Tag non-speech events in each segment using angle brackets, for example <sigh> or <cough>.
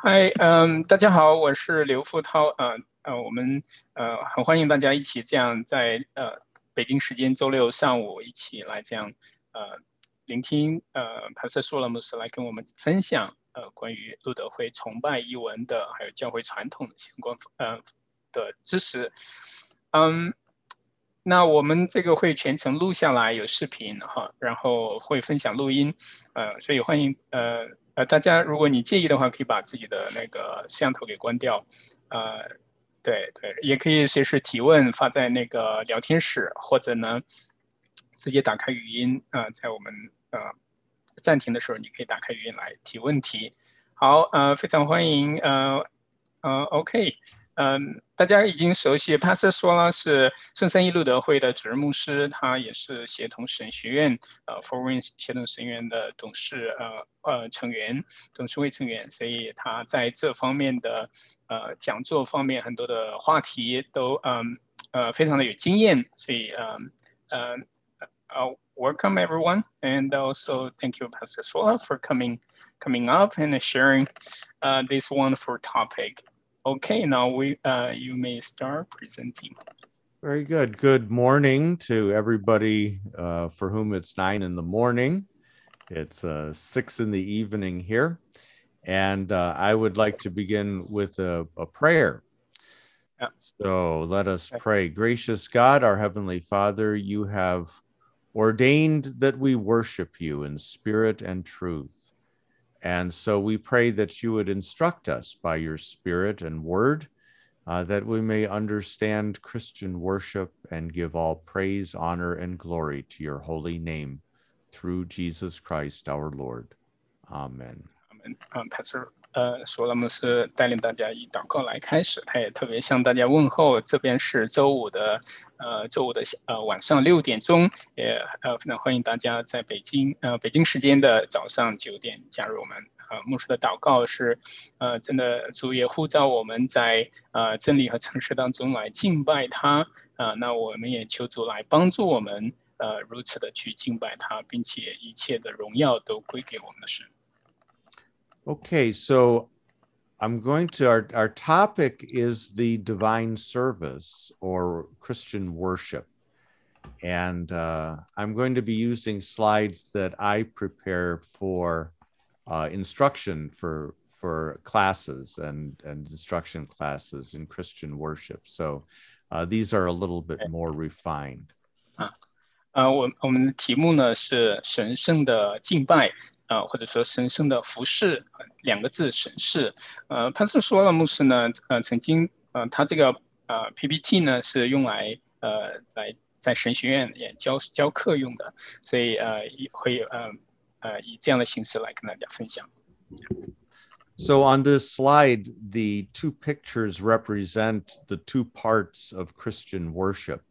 嗨，嗯，大家好，我是刘富涛，呃呃，我们呃很欢迎大家一起这样在呃北京时间周六上午一起来这样呃聆听呃帕瑟索拉姆斯来跟我们分享呃关于路德会崇拜译文的还有教会传统的相关呃的知识，嗯，那我们这个会全程录下来有视频哈，然后会分享录音，呃，所以欢迎呃。呃，大家如果你介意的话，可以把自己的那个摄像头给关掉。呃，对对，也可以随时提问发在那个聊天室，或者呢，直接打开语音啊，在我们呃暂停的时候，你可以打开语音来提问题。好，呃，非常欢迎，呃，呃，OK。嗯，大家已经熟悉帕瑟说拉是圣三一路德会的主任牧师，他也是协同神学院呃 Foreign 协同神学院的董事呃呃成员，董事会成员，所以他在这方面的呃讲座方面很多的话题都嗯呃非常的有经验，所以嗯呃呃 welcome everyone and also thank you Pastor Cwirla for coming coming up and sharing uh, this wonderful topic. Okay, now we uh, you may start presenting. Very good. Good morning to everybody uh, for whom it's nine in the morning. It's uh, six in the evening here. And uh, I would like to begin with a, a prayer. Yeah. So let us pray. Gracious God, our Heavenly Father, you have ordained that we worship you in spirit and truth. And so we pray that you would instruct us by your spirit and word, uh, that we may understand Christian worship and give all praise, honor, and glory to your holy name through Jesus Christ our Lord. Amen. Amen. Um, Pastor 呃，索拉姆斯带领大家以祷告来开始，他也特别向大家问候。这边是周五的，呃，周五的呃晚上六点钟，也呃非常欢迎大家在北京，呃，北京时间的早上九点加入我们。呃，牧师的祷告是，呃，真的主也呼召我们在呃真理和诚实当中来敬拜他。啊，那我们也求主来帮助我们，呃，如此的去敬拜他，并且一切的荣耀都归给我们的神。Okay, so I'm going to, our, our topic is the divine service or Christian worship. And uh, I'm going to be using slides that I prepare for uh, instruction for for classes and, and instruction classes in Christian worship. So uh, these are a little bit more refined. 啊，呃，我我们的题目呢是神圣的敬拜。 啊，或者说神圣的服饰，两个字审视。呃，潘斯说了，牧师呢，呃，曾经，呃，他这个呃 PPT 呢是用来呃来在神学院也教教课用的，所以呃会呃呃以这样的形式来跟大家分享。So on this slide, the two pictures represent the two parts of Christian worship.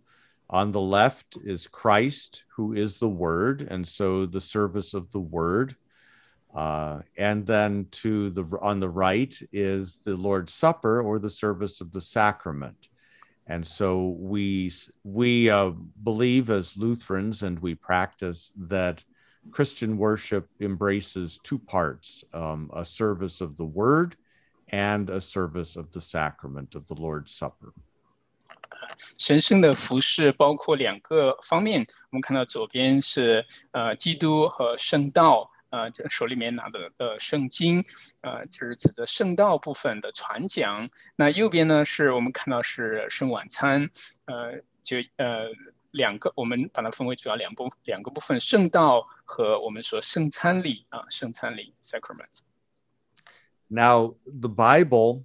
On the left is Christ, who is the Word, and so the service of the Word. Uh, and then to the on the right is the Lord's Supper or the service of the sacrament. And so we we uh, believe as Lutherans, and we practice that Christian worship embraces two parts: um, a service of the Word and a service of the sacrament of the Lord's Supper. 神圣的服饰包括两个方面，我们看到左边是呃基督和圣道。 呃，这手里面拿的呃圣经，呃，就是指着圣道部分的传讲。那右边呢，是我们看到是圣晚餐，呃，就呃两个，我们把它分为主要两部两个部分：圣道和我们说圣餐礼啊，圣餐礼 （sacrament）。Now the Bible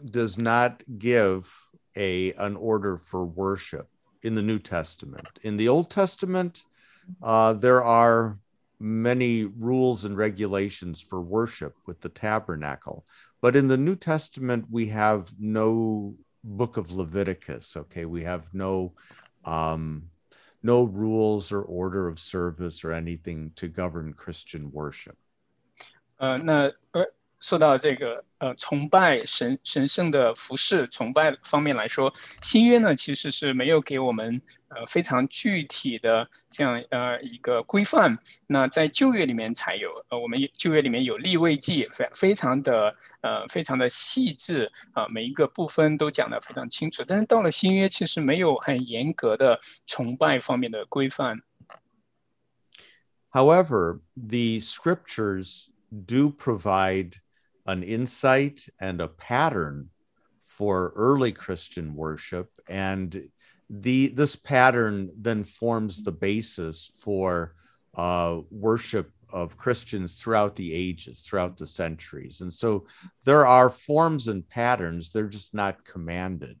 does not give a an order for worship in the New Testament. In the Old Testament, uh, there are many rules and regulations for worship with the tabernacle. But in the New Testament, we have no book of Leviticus. Okay, we have no um, no rules or order of service or anything to govern Christian worship. 呃，那呃， 说到这个呃崇拜神神圣的服饰崇拜方面来说，新约呢其实是没有给我们呃非常具体的这样呃一个规范。那在旧约里面才有，呃我们旧约里面有立位记，非非常的呃非常的细致啊，每一个部分都讲得非常清楚。但是到了新约，其实没有很严格的崇拜方面的规范。However, the scriptures do provide an insight and a pattern for early Christian worship. And the this pattern then forms the basis for uh, worship of Christians throughout the ages, throughout the centuries. And so there are forms and patterns, they're just not commanded.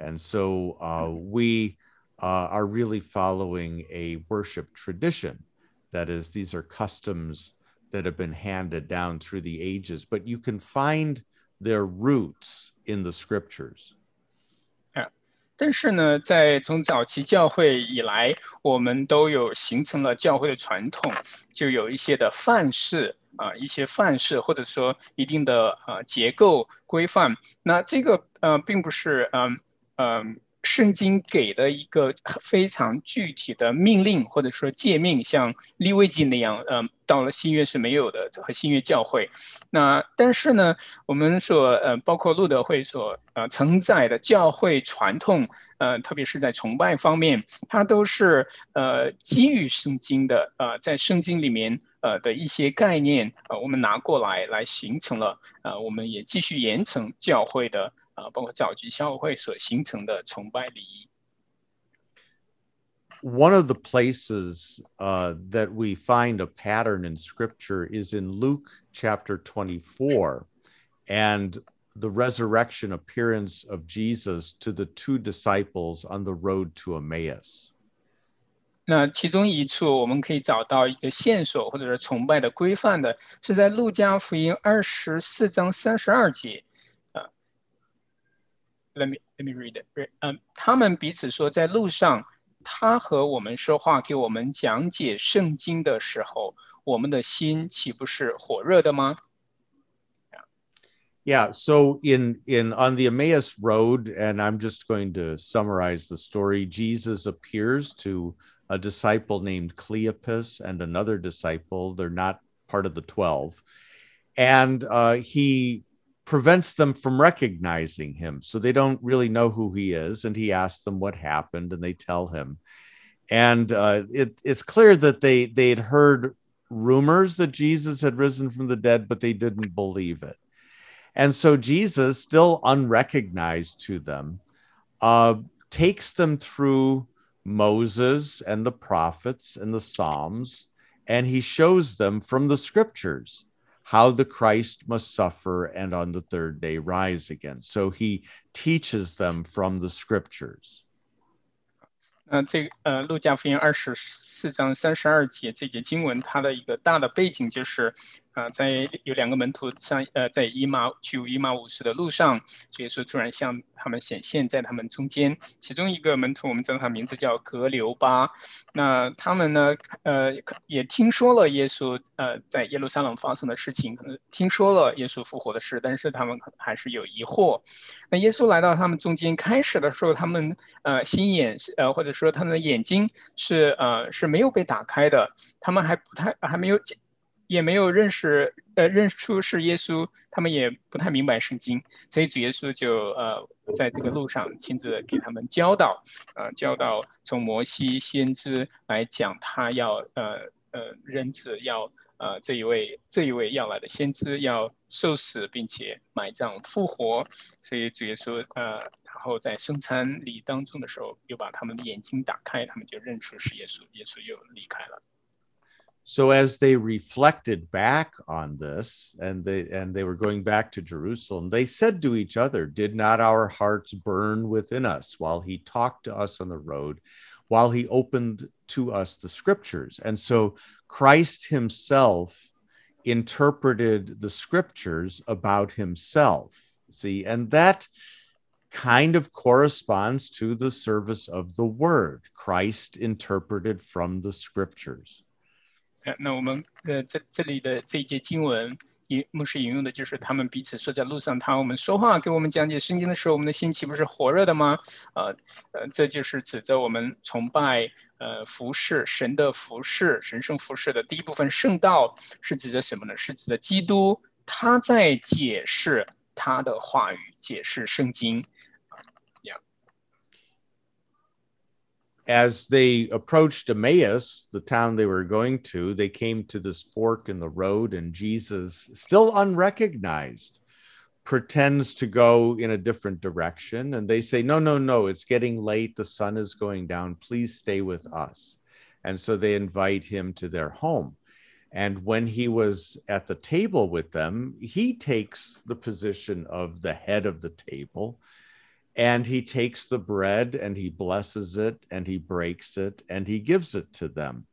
And so uh, we uh, are really following a worship tradition that is, these are customs that have been handed down through the ages, but you can find their roots in the scriptures. 但是呢，在从早期教会以来，我们都有形成了教会的传统，就有一些的范式啊，一些范式或者说一定的呃结构规范。那这个呃，并不是嗯嗯。 圣经给的一个非常具体的命令或者说诫命，像利未记那样，嗯，到了新约是没有的和新约教会。那但是呢，我们所呃，包括路德会所呃承载的教会传统，呃，特别是在崇拜方面，它都是呃基于圣经的，呃，在圣经里面呃的一些概念，呃，我们拿过来来形成了，呃，我们也继续延承教会的。啊，包括早期教会所形成的崇拜礼仪。One of the places uh, that we find a pattern in Scripture is in Luke chapter 24 and the resurrection appearance of Jesus to the two disciples on the road to Emmaus. 那其中一处我们可以找到一个线索，或者是崇拜的规范的，是在路加福音二十四章三十二节。Let me let me read it. 嗯，他们彼此说，在路上，他和我们说话，给我们讲解圣经的时候，我们的心岂不是火热的吗？Yeah, so in in on the Emmaus road, and I'm just going to summarize the story. Jesus appears to a disciple named Cleopas and another disciple. They're not part of the twelve, and uh, he prevents them from recognizing him. So they don't really know who he is. And he asks them what happened, and they tell him. And uh, it, it's clear that they they had heard rumors that Jesus had risen from the dead, but they didn't believe it. And so Jesus, still unrecognized to them, uh, takes them through Moses and the prophets and the Psalms, and he shows them from the scriptures how the Christ must suffer and on the third day rise again. So he teaches them from the scriptures. 那这呃，路加福音二十四章三十二节这节经文，它的一个大的背景就是 啊，在有两个门徒上，呃，在伊马去伊马五十的路上，所以说突然向他们显现在他们中间。其中一个门徒，我们知道他名字叫格留巴。那他们呢，呃，也听说了耶稣呃在耶路撒冷发生的事情，可能听说了耶稣复活的事，但是他们还是有疑惑。那耶稣来到他们中间，开始的时候，他们呃心眼呃或者说他们的眼睛是呃是没有被打开的，他们还不太还没有。也没有认识，呃，认出是耶稣，他们也不太明白圣经，所以主耶稣就呃，在这个路上亲自给他们教导，呃，教导从摩西先知来讲，他要呃呃，人子要呃这一位这一位要来的先知要受死，并且埋葬复活，所以主耶稣呃，然后在圣餐礼当中的时候，又把他们的眼睛打开，他们就认出是耶稣，耶稣又离开了。So as they reflected back on this and they and they were going back to Jerusalem, they said to each other, Did not our hearts burn within us while he talked to us on the road, while he opened to us the scriptures? And so Christ himself interpreted the scriptures about himself. See, and that kind of corresponds to the service of the word Christ interpreted from the scriptures. 那我们呃这这里的这一节经文引牧师引用的就是他们彼此说在路上，他我们说话给我们讲解圣经的时候，我们的心岂不是火热的吗？呃呃，这就是指责我们崇拜呃服饰神的服饰神圣服饰的第一部分圣道是指着什么呢？是指的基督他在解释他的话语，解释圣经。As they approached Emmaus, the town they were going to, they came to this fork in the road, and Jesus, still unrecognized, pretends to go in a different direction. And they say, No, no, no, it's getting late. The sun is going down. Please stay with us. And so they invite him to their home. And when he was at the table with them, he takes the position of the head of the table and he takes the bread and he blesses it and he breaks it and he gives it to them.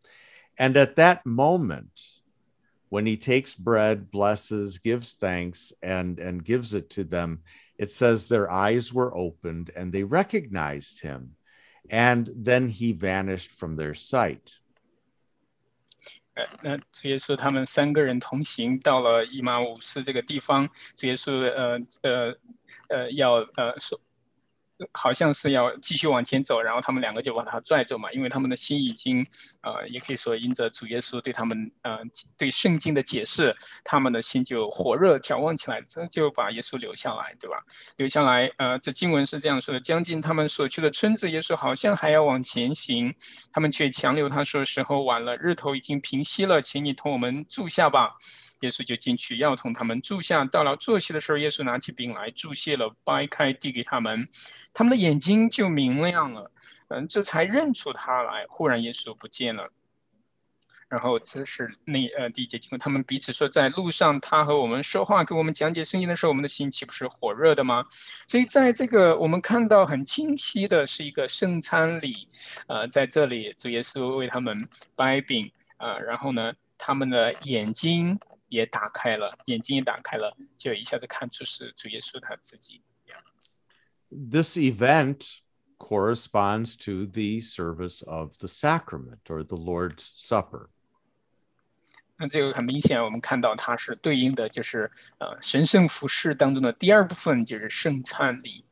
And at that moment, when he takes bread, blesses, gives thanks, and, and gives it to them, it says their eyes were opened and they recognized him. And then he vanished from their sight. 呃，那主耶稣他们三个人同行到了以马五斯这个地方，主耶稣呃呃呃要呃说 好像是要继续往前走，然后他们两个就把他拽走嘛，因为他们的心已经，呃，也可以说因着主耶稣对他们，呃，对圣经的解释，他们的心就火热眺望起来，这就把耶稣留下来，对吧？留下来，呃，这经文是这样说的：将近他们所去的村子，耶稣好像还要往前行，他们却强留他说：“时候晚了，日头已经平息了，请你同我们住下吧。”耶稣就进去要同他们住下。到了坐席的时候，耶稣拿起饼来注谢了，掰开递给他们，他们的眼睛就明亮了，嗯，这才认出他来。忽然耶稣不见了。然后这是那呃第一节经文，他们彼此说，在路上他和我们说话，给我们讲解圣经的时候，我们的心岂不是火热的吗？所以在这个我们看到很清晰的是一个圣餐礼，呃，在这里主耶稣为他们掰饼，呃，然后呢，他们的眼睛。也打开了，眼睛也打开了，就一下子看出是主耶稣他自己。This event corresponds to the service of the sacrament or the Lord's Supper. 那这个很明显，我们看到它是对应的，就是呃神圣服饰当中的第二部分，就是圣餐礼。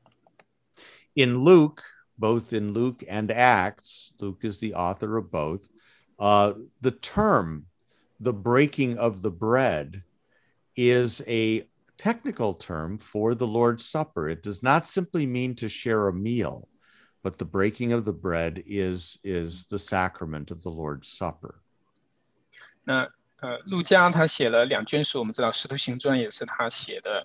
In Luke, both in Luke and Acts, Luke is the author of both. Uh, the term the breaking of the bread is a technical term for the Lord's Supper. It does not simply mean to share a meal, but the breaking of the bread is is the sacrament of the Lord's Supper. 那呃，路加他写了两卷书，我们知道《使徒行传》也是他写的，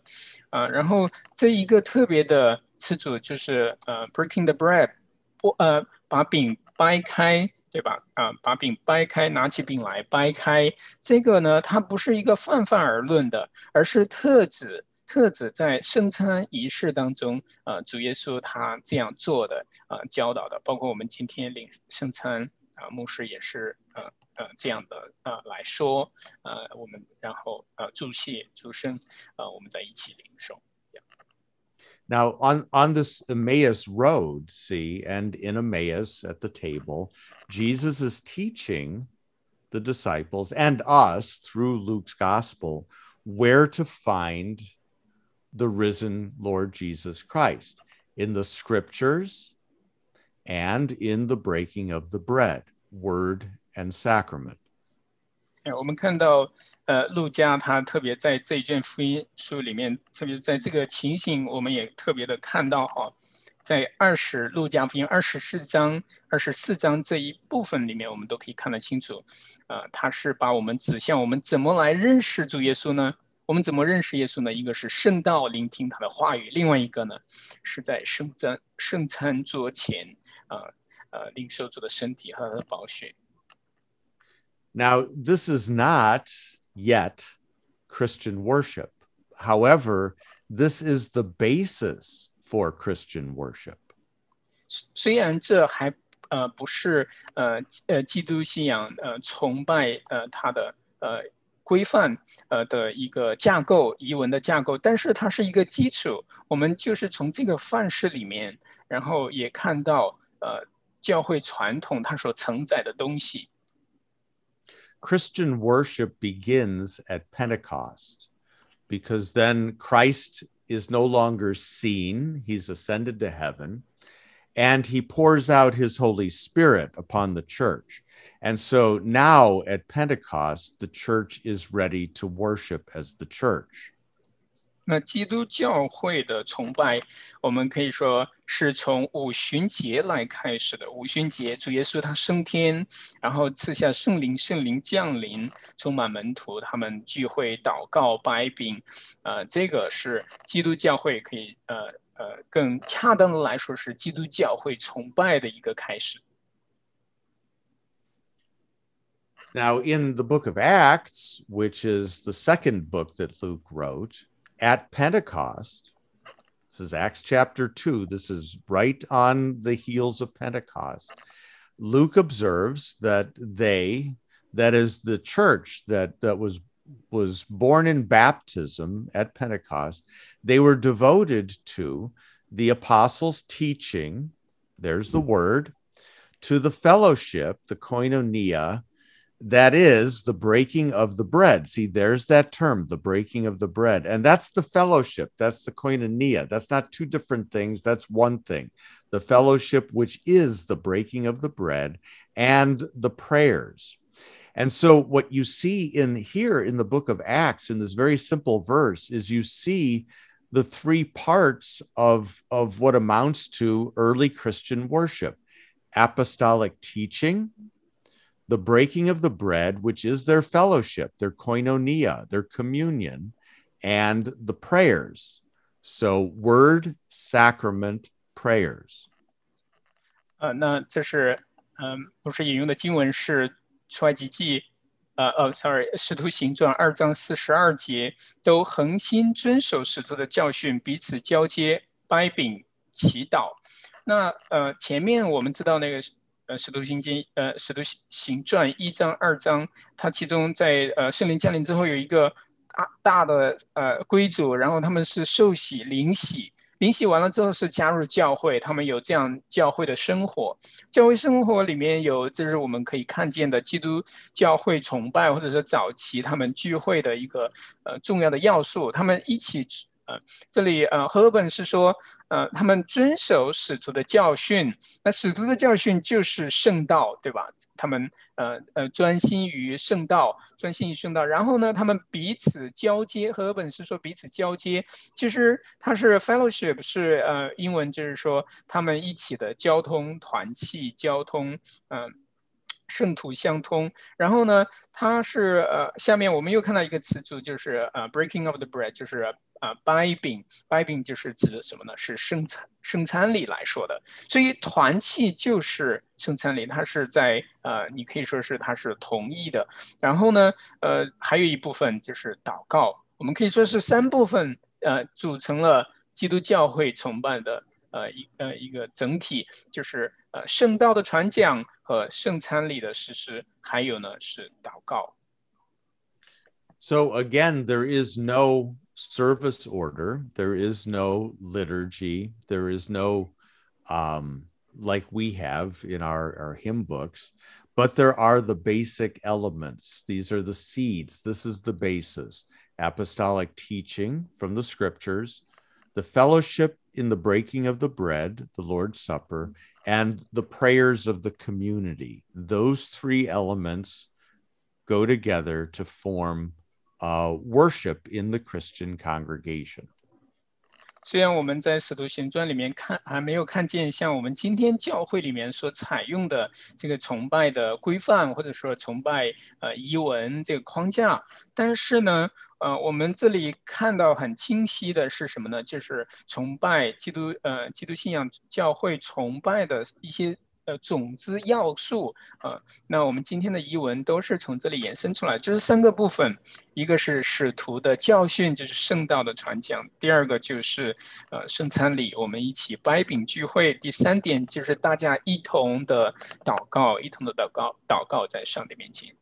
啊、呃，然后这一个特别的词组就是呃，breaking the bread，不呃，把饼掰开 对吧？啊，把饼掰开，拿起饼来掰开。这个呢，它不是一个泛泛而论的，而是特指特指在圣餐仪式当中，啊，主耶稣他这样做的，啊，教导的，包括我们今天领圣餐，啊，牧师也是，呃呃，这样的，呃来说，呃，我们然后，呃，祝谢、祝圣，呃，我们在一起领受。Now, on, on this Emmaus road, see, and in Emmaus at the table, Jesus is teaching the disciples and us through Luke's gospel where to find the risen Lord Jesus Christ in the scriptures and in the breaking of the bread, word and sacrament. 我们看到，呃，路加他特别在这一卷福音书里面，特别在这个情形，我们也特别的看到哈，在二十路加福音二十四章、二十四章这一部分里面，我们都可以看得清楚，呃，他是把我们指向我们怎么来认识主耶稣呢？我们怎么认识耶稣呢？一个是圣道，聆听他的话语；另外一个呢，是在圣餐圣餐桌前，呃呃，领受主的身体和他的宝血。Now, this is not yet Christian worship. However, this is the basis for Christian worship. 虽然这还呃不是呃呃基督信仰呃崇拜呃它的呃规范呃的一个架构遗文的架构，但是它是一个基础。我们就是从这个范式里面，然后也看到呃教会传统它所承载的东西。 Christian worship begins at Pentecost because then Christ is no longer seen, he's ascended to heaven, and he pours out his Holy Spirit upon the church. And so now at Pentecost, the church is ready to worship as the church. 那基督教会的崇拜，我们可以说是从五旬节来开始的。五旬节，主耶稣他升天，然后赐下圣灵，圣灵降临，充满门徒，他们聚会、祷告、拜饼。呃，这个是基督教会可以，呃呃，更恰当的来说是基督教会崇拜的一个开始。Now, in the book of Acts, which is the second book that Luke wrote. at Pentecost, this is Acts chapter 2, this is right on the heels of Pentecost. Luke observes that they, that is the church that, that was was born in baptism at Pentecost, they were devoted to the apostles' teaching, there's the word, to the fellowship, the koinonia, that is the breaking of the bread. See, there's that term, the breaking of the bread. And that's the fellowship. That's the koinonia. That's not two different things. That's one thing. The fellowship, which is the breaking of the bread and the prayers. And so, what you see in here in the book of Acts, in this very simple verse, is you see the three parts of, of what amounts to early Christian worship apostolic teaching, the breaking of the bread, which is their fellowship, their koinonia, their communion, and the prayers. So, word, sacrament, prayers. 呃，那这是嗯，不是引用的经文是出埃及记，呃呃，sorry，使徒行传二章四十二节，都恒心遵守使徒的教训，彼此交接、掰饼、祈祷。那呃，前面我们知道那个 呃，《使徒行经》呃，《使徒行行传》一章、二章，它其中在呃圣灵降临之后有一个大大的呃规则，然后他们是受洗、灵洗，灵洗完了之后是加入教会，他们有这样教会的生活。教会生活里面有，这是我们可以看见的基督教会崇拜，或者说早期他们聚会的一个呃重要的要素。他们一起。呃，这里呃，赫本是说，呃，他们遵守使徒的教训。那使徒的教训就是圣道，对吧？他们呃呃专心于圣道，专心于圣道。然后呢，他们彼此交接。赫本是说彼此交接，其实它是 fellowship，是呃英文就是说他们一起的交通团契，交通嗯。圣徒相通，然后呢，它是呃，下面我们又看到一个词组，就是呃，breaking of the bread，就是呃，掰饼，掰饼就是指的什么呢？是圣餐圣餐礼来说的。所以团契就是圣餐礼，它是在呃，你可以说是它是同意的。然后呢，呃，还有一部分就是祷告，我们可以说是三部分呃，组成了基督教会崇拜的呃一呃一个整体，就是呃圣道的传讲。和圣餐礼的实施，还有呢是祷告。So again, there is no service order, there is no liturgy, there is no um, like we have in our, our hymn books, but there are the basic elements. These are the seeds. This is the basis apostolic teaching from the scriptures, the fellowship in the breaking of the bread, the Lord's Supper, and the prayers of the community. Those three elements go together to form uh, worship in the Christian congregation. 虽然我们在《使徒行传》里面看还没有看见像我们今天教会里面所采用的这个崇拜的规范，或者说崇拜呃仪文这个框架，但是呢，呃，我们这里看到很清晰的是什么呢？就是崇拜基督呃基督信仰教会崇拜的一些。呃，种子要素啊，那我们今天的遗文都是从这里延伸出来，就是三个部分，一个是使徒的教训，就是圣道的传讲；第二个就是呃圣餐礼，我们一起掰饼聚会；第三点就是大家一同的祷告，一同的祷告，祷告在上帝面前。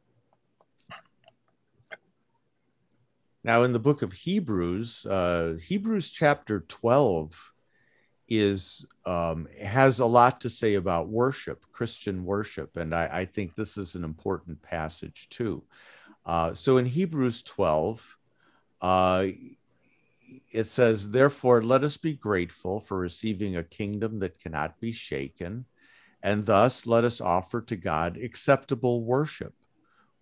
Now, in the book of Hebrews, uh, Hebrews chapter twelve. is um, has a lot to say about worship, Christian worship, and I, I think this is an important passage too. Uh, so in Hebrews 12, Uh, it says, Therefore, let us be grateful for receiving a kingdom that cannot be shaken, and thus let us offer to God acceptable worship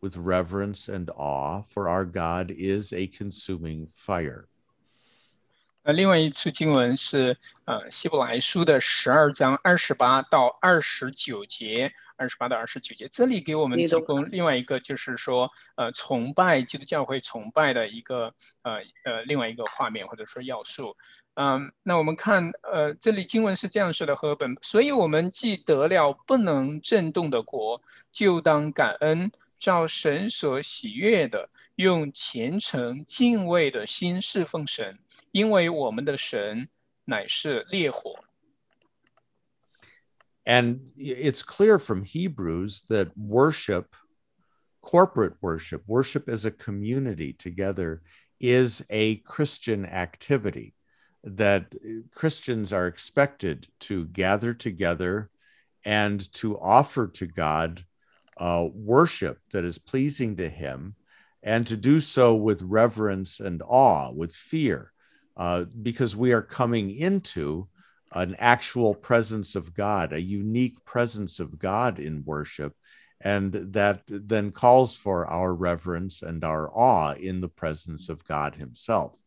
with reverence and awe, for our God is a consuming fire. 那另外一处经文是呃希伯来书的十二章二十八到二十九节，二十八到二十九节，这里给我们提供另外一个就是说呃崇拜基督教会崇拜的一个呃呃另外一个画面或者说要素。嗯，那我们看呃这里经文是这样说的：和本，所以我们既得了不能震动的国，就当感恩。照神所喜悦的，用虔诚敬畏的心侍奉神，因为我们的神乃是烈火。And it's clear from Hebrews that worship, corporate worship, worship as a community together, is a Christian activity. That Christians are expected to gather together and to offer to God uh, worship that is pleasing to Him, and to do so with reverence and awe, with fear, uh, because we are coming into an actual presence of God, a unique presence of God in worship. And that then calls for our reverence and our awe in the presence of God Himself.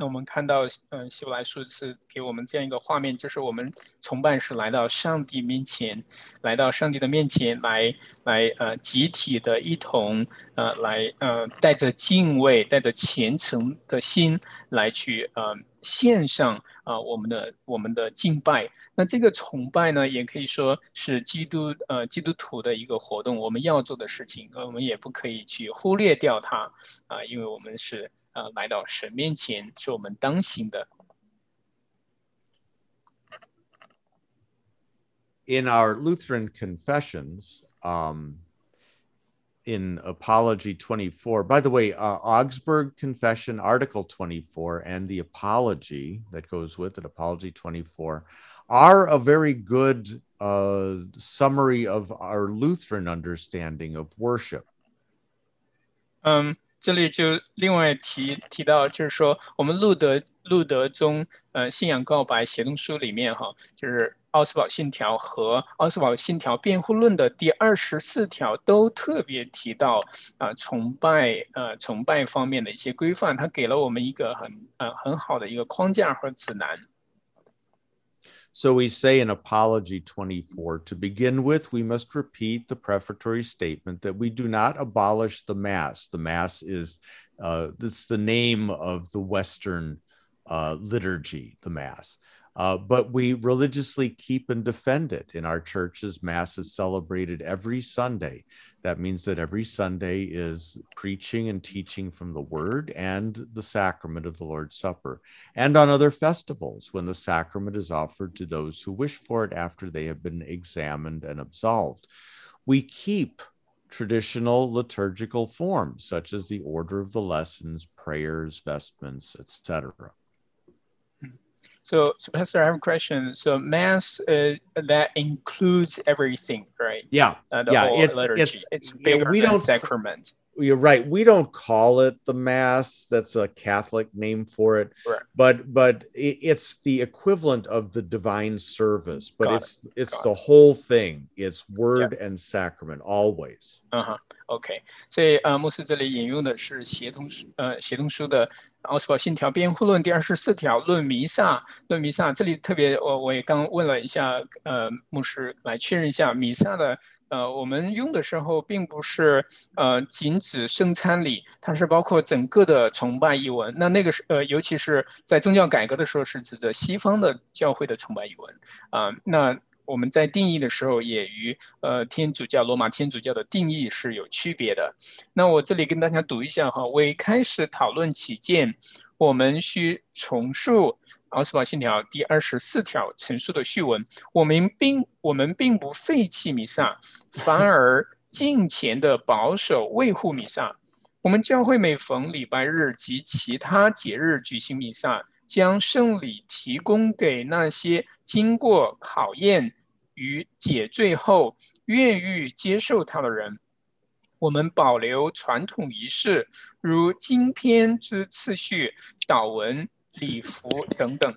那我们看到，嗯，希伯来书是给我们这样一个画面，就是我们崇拜是来到上帝面前，来到上帝的面前来，来，呃，集体的一同，呃，来，呃，带着敬畏、带着虔诚的心来去，呃，献上啊我们的我们的敬拜。那这个崇拜呢，也可以说是基督，呃，基督徒的一个活动，我们要做的事情，我们也不可以去忽略掉它，啊，因为我们是。呃来到神面前，是我们当行的。In our Lutheran confessions, um, in Apology 24, by the way, uh, Augsburg Confession, Article 24, and the Apology that goes with it, Apology 24, are a very good uh, summary of our Lutheran understanding of worship. Um, 这里就另外提提到，就是说我们路德路德中，呃，信仰告白协同书里面哈，就是奥斯堡信条和奥斯堡信条辩护论的第二十四条都特别提到啊，崇拜呃崇拜方面的一些规范，它给了我们一个很呃很好的一个框架和指南。So we say in Apology 24 to begin with, we must repeat the prefatory statement that we do not abolish the Mass. The Mass is uh, that's the name of the Western uh, liturgy, the Mass. Uh, but we religiously keep and defend it. In our churches, Mass is celebrated every Sunday. That means that every Sunday is preaching and teaching from the Word and the sacrament of the Lord's Supper. And on other festivals, when the sacrament is offered to those who wish for it after they have been examined and absolved. We keep traditional liturgical forms, such as the order of the lessons, prayers, vestments, etc. So, so Pastor, I have a question. So, mass uh, that includes everything, right? Yeah, uh, the yeah. Whole it's liturgy. it's it's bigger we than don't sacrament You're right. We don't call it the mass. That's a Catholic name for it. Right. But but it, it's the equivalent of the divine service. But Got it's it's Got the whole thing. It's word and sacrament always. 嗯哼，OK，所以呃，牧师这里引用的是协同书呃协同书的奥斯堡信条辩护论第二十四条论弥撒论弥撒，这里特别我我也刚问了一下呃牧师来确认一下弥撒的 呃我们用的时候并不是呃仅指圣餐礼，它是包括整个的崇拜译文。那那个是呃尤其是在宗教改革的时候是指着西方的教会的崇拜译文啊、那。我们在定义的时候，也与呃天主教罗马天主教的定义是有区别的。那我这里跟大家读一下哈，为开始讨论起见，我们需重述奥斯堡信条第二十四条陈述的序文。我们并我们并不废弃弥撒，反而敬虔的保守维护弥撒。我们教会每逢礼拜日及其他节日举行弥撒，将圣礼提供给那些经过考验。与解罪后愿意接受他的人，我们保留传统仪式，如经篇之次序、祷文、礼服等等。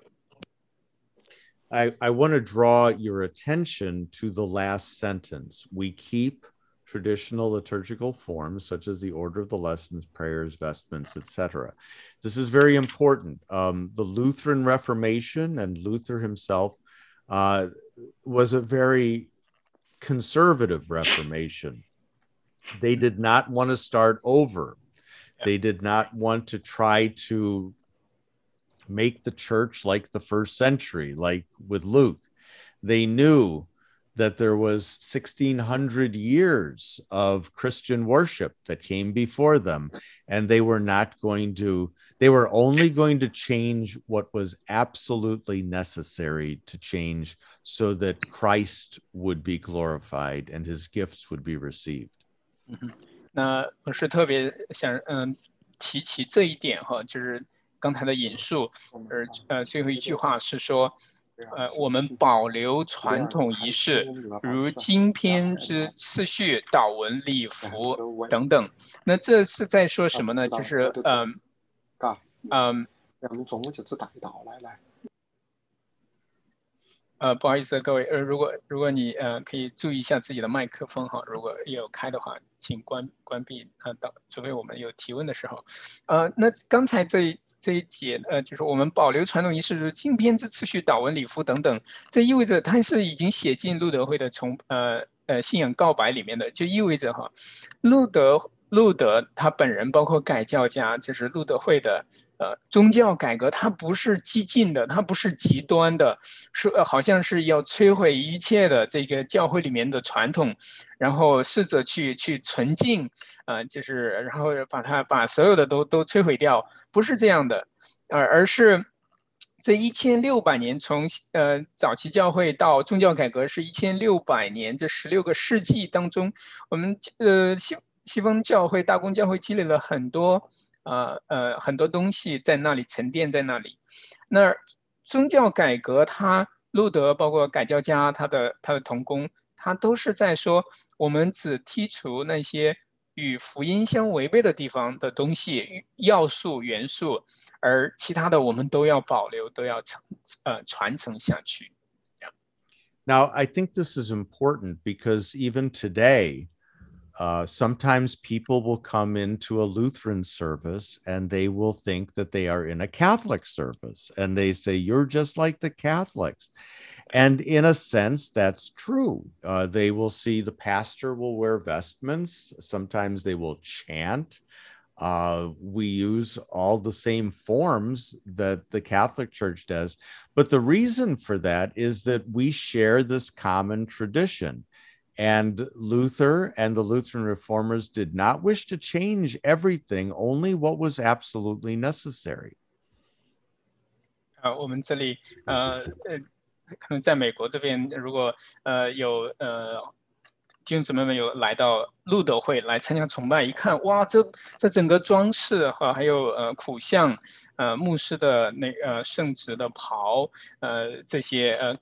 I, I want to draw your attention to the last sentence. We keep traditional liturgical forms such as the order of the lessons, prayers, vestments, etc. This is very important. Um, the Lutheran Reformation and Luther himself uh, was a very conservative Reformation. They did not want to start over. They did not want to try to make the church like the first century, like with Luke. They knew that there was 1600 years of Christian worship that came before them, and they were not going to, they were only going to change what was absolutely necessary to change so that Christ would be glorified and his gifts would be received. 那我是特别想嗯提起这一点哈，就是刚才的引述，而呃最后一句话是说，呃我们保留传统仪式，如经篇之次序、祷文、礼服等等。那这是在说什么呢？就是嗯嗯兩種就只打一道來來。呃，不好意思，各位，呃，如果如果你呃可以注意一下自己的麦克风哈，如果有开的话，请关关闭呃，等除非我们有提问的时候，呃，那刚才这这一节呃，就是我们保留传统仪式，如经篇之次序、祷文、礼服等等，这意味着它是已经写进路德会的从呃呃信仰告白里面的，就意味着哈，路德路德他本人包括改教家，就是路德会的。呃，宗教改革它不是激进的，它不是极端的，说、呃、好像是要摧毁一切的这个教会里面的传统，然后试着去去纯净，呃，就是然后把它把所有的都都摧毁掉，不是这样的，而、而是这一千六百年从呃早期教会到宗教改革是一千六百年，这十六个世纪当中，我们呃西西方教会大公教会积累了很多。呃呃，很多东西在那里沉淀在那里。那宗教改革，他路德包括改教家，他的他的同工，他都是在说，我们只剔除那些与福音相违背的地方的东西、要素、元素，而其他的我们都要保留，都要承呃传承下去。Now, I think this is important because even today, uh, sometimes people will come into a Lutheran service and they will think that they are in a Catholic service and they say, You're just like the Catholics. And in a sense, that's true. Uh, they will see the pastor will wear vestments, sometimes they will chant. Uh, we use all the same forms that the Catholic Church does. But the reason for that is that we share this common tradition. And Luther and the Lutheran reformers did not wish to change everything, only what was absolutely necessary. 啊、呃，我们这里呃呃，可能在美国这边，如果呃有呃弟兄姊妹们有来到路德会来参加崇拜，一看哇，这这整个装饰哈，还有呃苦像，呃牧师的那呃圣职的袍，呃这些呃。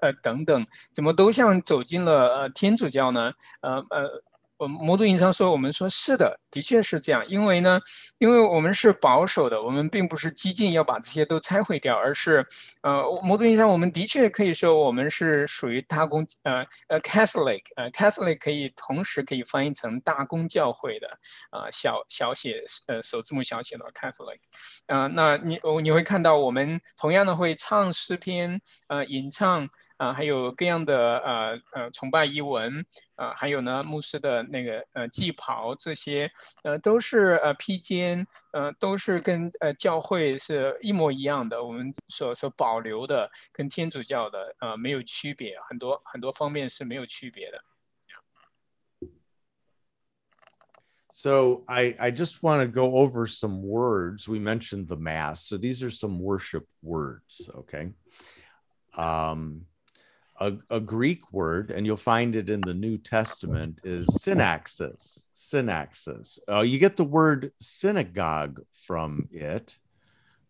呃，等等，怎么都像走进了呃天主教呢？呃呃，我们某种意义上说，我们说是的，的确是这样。因为呢，因为我们是保守的，我们并不是激进要把这些都拆毁掉，而是呃，某种意义上，我们的确可以说我们是属于大公呃呃 Catholic，呃 Catholic 可以同时可以翻译成大公教会的、呃、小小写呃首字母小写的 Catholic，啊、呃，那你你会看到我们同样的会唱诗篇，呃吟唱。啊、呃，还有各样的呃呃崇拜仪文，啊、呃，还有呢牧师的那个呃祭袍这些，呃都是呃披肩，呃都是跟呃教会是一模一样的，我们所所保留的跟天主教的呃没有区别，很多很多方面是没有区别的。 So I, I just want to go over some words. We mentioned the mass. So these are some worship words, okay? Um, a, a, Greek word, and you'll find it in the New Testament, is synaxis. Synaxis. Uh, you get the word synagogue from it.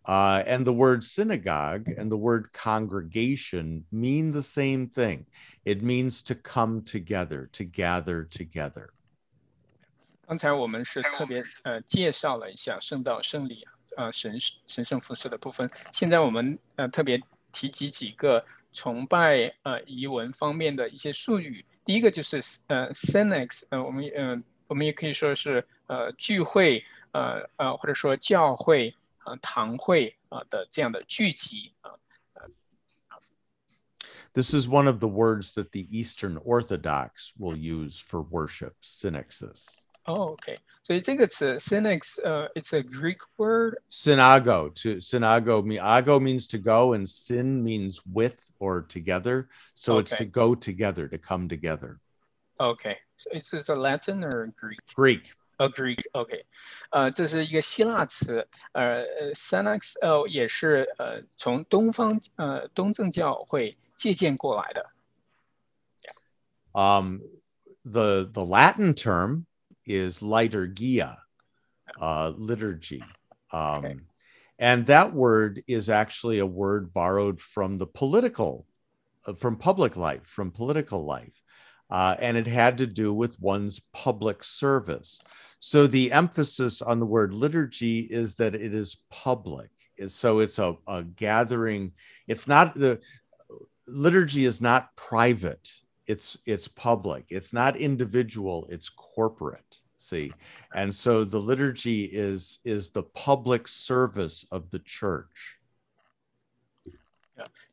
Uh, and the word synagogue and the word congregation mean the same thing. It means to come together, to gather together. 刚才我们是特别呃介绍了一下圣道圣礼呃神神圣服饰的部分，现在我们呃特别提及几个 崇拜呃遗文方面的一些术语。第一个就是呃 s e n e x 呃我们嗯、呃、我们也可以说是呃聚会呃呃或者说教会啊、呃、堂会啊、呃、的这样的聚集啊。This is one of the words that the Eastern Orthodox will use for worship, synaxis. 哦，OK，所以这个词 synax，呃，it's a Greek word， Synago to synago me ago means to go and sin means with or together. So it's to Okay. go together, to come together. OK，so it's is a Latin or Greek？ Greek. 呃，Greek，OK，呃，这是一个希腊词，呃呃，synax，呃，也是呃从东方呃东正教会借鉴过来的。 Um, the the Latin term is liturgia, uh, liturgy. Um, Okay. And that word is actually a word borrowed from the political, uh, from public life, from political life. Uh, and it had to do with one's public service. So the emphasis on the word liturgy is that it is public. So it's a, a gathering. It's not the liturgy is not private it's it's public. It's not individual it's corporate see? And so the liturgy is is the public service of the church.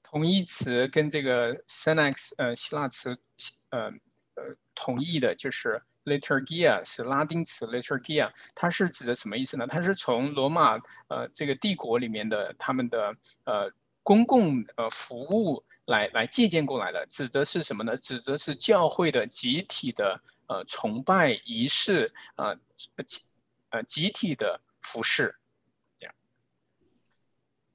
同义词跟这个 synaxis 呃希腊词呃呃同义的就是 liturgia 是拉丁词 liturgia，它是指的什么意思呢？它是从罗马呃这个帝国里面的他们的呃公共呃服务来来借鉴过来的，指的是什么呢？指的是教会的集体的呃崇拜仪式呃集呃集体的服饰。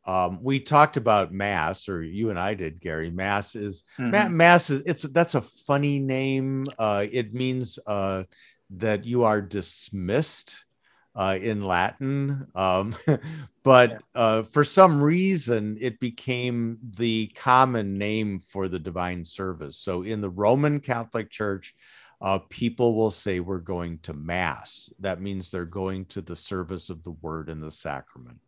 um, we talked about mass or you and i did gary mass is Mhm. Ma- mass is it's that's a funny name uh, it means uh, that you are dismissed uh, in latin um, <laughs> but uh, for some reason it became the common name for the divine service so in the roman catholic church uh, people will say we're going to mass that means they're going to the service of the word and the sacrament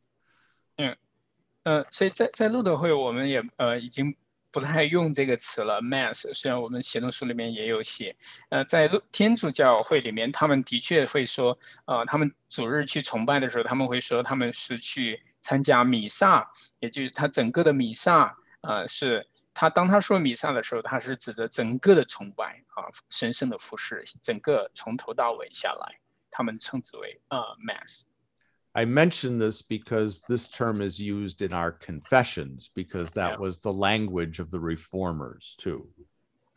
呃，所以在在路德会，我们也呃已经 不太用这个词了，mass。虽然我们协同书里面也有写，呃，在天主教会里面，他们的确会说，呃，他们主日去崇拜的时候，他们会说他们是去参加弥撒，也就是他整个的弥撒，呃，是他当他说弥撒的时候，他是指着整个的崇拜啊，神圣的服饰，整个从头到尾下来，他们称之为呃 mass。I mention this because this term is used in our confessions because that yeah. was the language of the reformers too.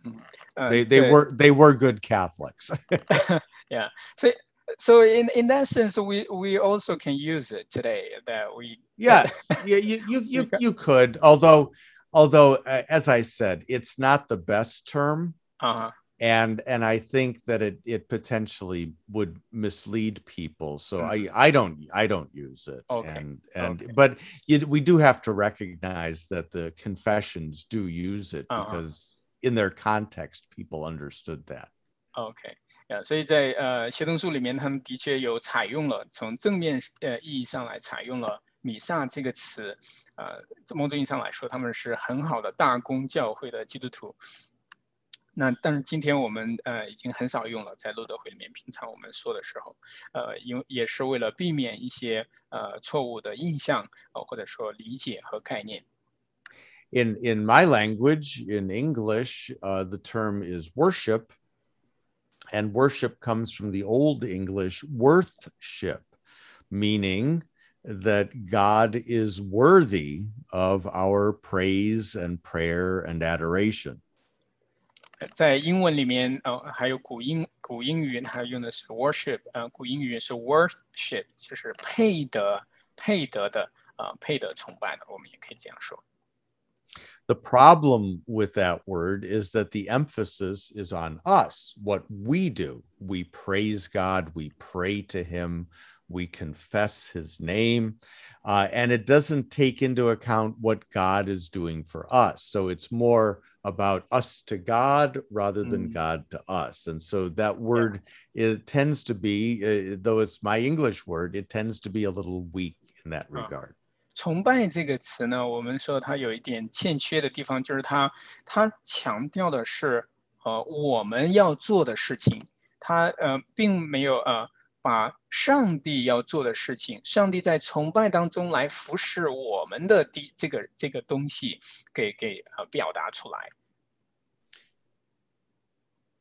Hmm. Uh, they they were they were good Catholics. <laughs> <laughs> yeah. So so in, in that sense we, we also can use it today that we <laughs> yes yeah you you, you, you could although although uh, as i said it's not the best term uh-huh and and I think that it it potentially would mislead people. So Mhm. I I don't I don't use it. Okay, And and okay. but you, we do have to recognize that the confessions do use it Uh-huh. because in their context, people understood that. OK，呃，所以在呃协同书里面，他们的确有采用了从正面呃意义上来采用了弥撒这个词，呃，从某种意义上来说，他们是很好的大公教会的基督徒。 那但是今天我们呃已经很少用了，在路德会里面，平常我们说的时候，呃，因为也是为了避免一些呃错误的印象，呃或者说理解和概念。 In in my language, in English, uh, the term is worship, and worship comes from the Old English worthship, meaning that God is worthy of our praise and prayer and adoration. 呃在英文里面，呃，还有古英古英语，它用的是 worship，呃，古英语是 worship，就是配得、配得的，呃，配得崇拜的，我们也可以这样说。 The problem with that word is that the emphasis is on us, what we do. We praise God, we pray to Him, we confess His name, uh, and it doesn't take into account what God is doing for us. So it's more about us to God rather than Mm. God to us. And so that word it tends to be, uh, though it's my English word, it tends to be a little weak in that Ah. regard. 崇拜这个词呢，我们说它有一点欠缺的地方，就是它它强调的是呃我们要做的事情，它呃并没有呃 把上帝要做的事情，上帝在崇拜当中来服侍我们的第这个这个东西给给呃表达出来。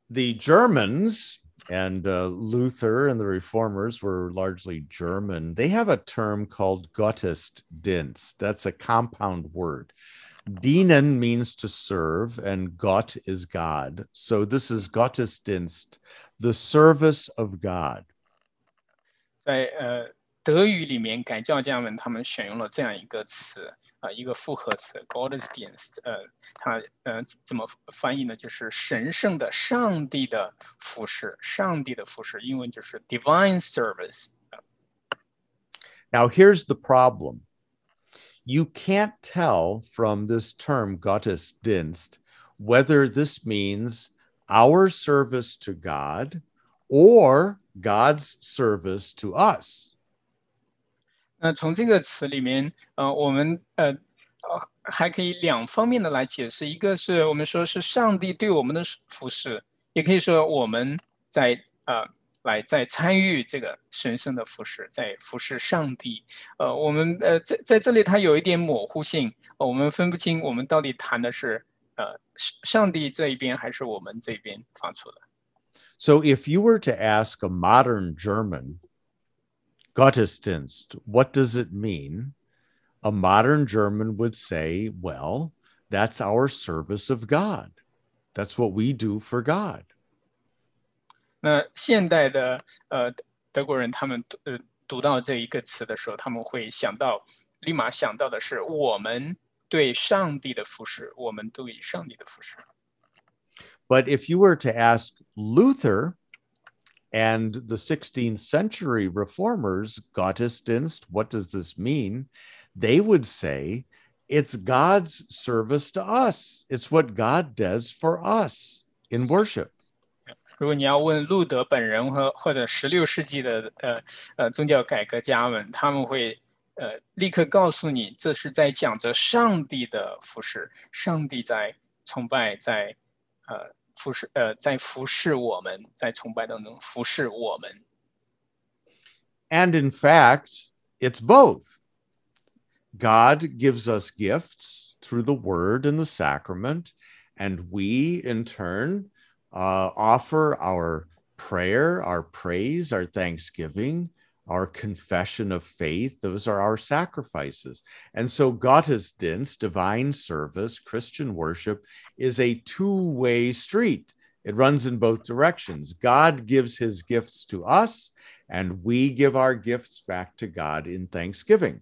The Germans and uh, Luther and the reformers were largely German. They have a term called Gottesdienst. That's a compound word. Dienen means to serve, and Gott is God. So this is Gottesdienst, the service of God. 在呃德语里面，改教家们他们选用了这样一个词啊、一个复合词 Gottesdienst，呃，它呃怎么翻译呢？就是神圣的、上帝的服饰，上帝的服饰，英文就是 divine service。 Now, here's the problem you can't tell from this term Gottesdienst whether this means our service to God or God's service to us. 那从这个词里面，呃，我们呃呃还可以两方面的来解释，一个是我们说是上帝对我们的服侍，也可以说我们在呃来在参与这个神圣的服侍，在服侍上帝。呃，我们呃在在这里它有一点模糊性，我们分不清我们到底谈的是呃上帝这一边还是我们这边发出的。So, if you were to ask a modern German, Gottesdienst, what does it mean? A modern German would say, well, that's our service of God. That's what we do for God. 那现代的呃德国人，他们读呃读到这一个词的时候，他们会想到，立马想到的是我们对上帝的服侍，我们对上帝的服侍。 But if you were to ask Luther and the 16th century reformers, Gottesdienst, what does this mean? They would say it's God's service to us. It's what God does for us in worship. 如果你要问路德本人和或者十六世纪的呃呃宗教改革家们，他们会呃立刻告诉你，这是在讲着上帝的服侍，上帝在崇拜，在呃 服侍呃在服侍我们，在崇拜当中服侍我们。 And in fact, it's both. God gives us gifts through the word and the sacrament, and we in turn uh, offer our prayer, our praise, our thanksgiving, our confession of faith. Those are our sacrifices. And so, Gottesdienst, divine service, Christian worship, is a two way street. It runs in both directions. God gives his gifts to us, and we give our gifts back to God in thanksgiving.